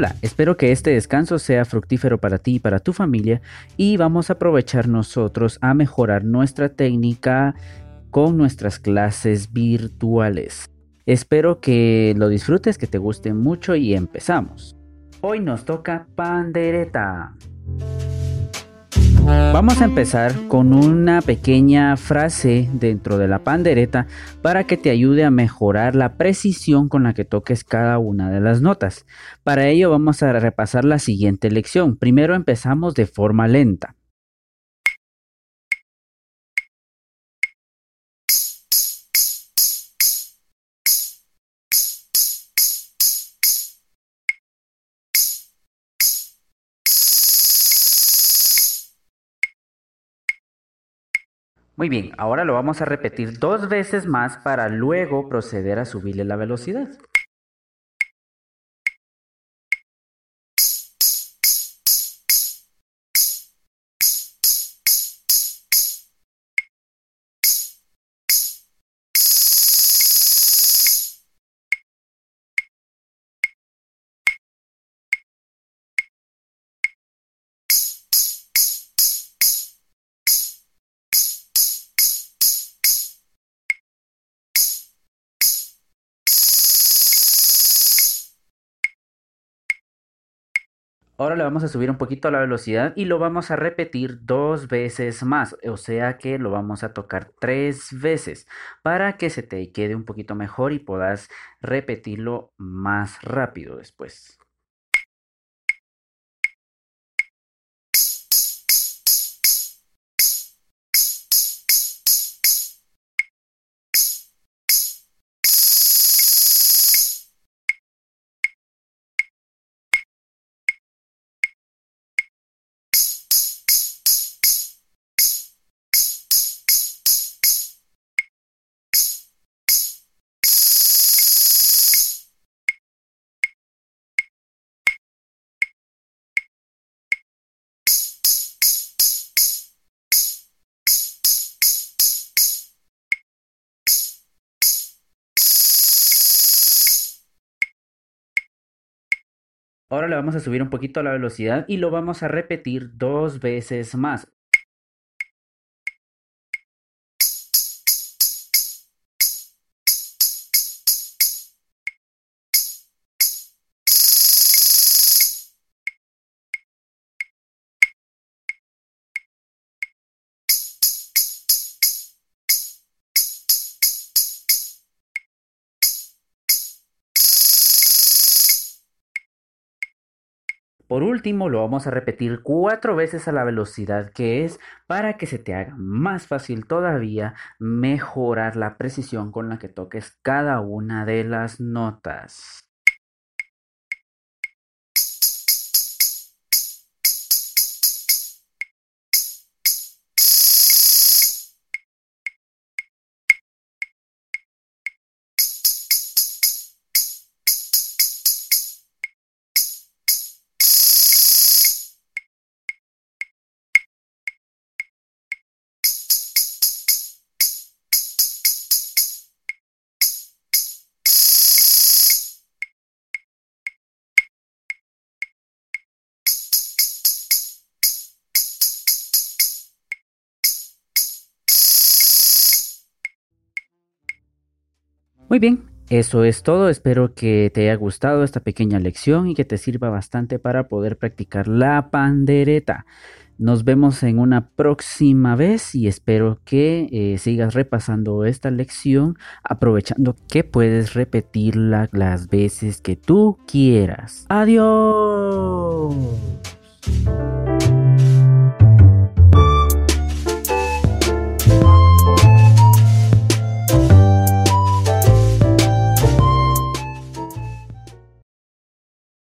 Hola, espero que este descanso sea fructífero para ti y para tu familia y vamos a aprovechar nosotros a mejorar nuestra técnica con nuestras clases virtuales. Espero que lo disfrutes, que te guste mucho y empezamos. Hoy nos toca pandereta. Vamos a empezar con una pequeña frase dentro de la pandereta para que te ayude a mejorar la precisión con la que toques cada una de las notas. Para ello vamos a repasar la siguiente lección. Primero empezamos de forma lenta. Muy bien, ahora lo vamos a repetir dos veces más para luego proceder a subirle la velocidad. Ahora le vamos a subir un poquito la velocidad y lo vamos a repetir dos veces más, o sea que lo vamos a tocar tres veces para que se te quede un poquito mejor y puedas repetirlo más rápido después. Ahora le vamos a subir un poquito la velocidad y lo vamos a repetir dos veces más. Por último, lo vamos a repetir cuatro veces a la velocidad que es para que se te haga más fácil todavía mejorar la precisión con la que toques cada una de las notas. Muy bien, eso es todo. Espero que te haya gustado esta pequeña lección y que te sirva bastante para poder practicar la pandereta. Nos vemos en una próxima vez y espero que eh, sigas repasando esta lección aprovechando que puedes repetirla las veces que tú quieras. Adiós.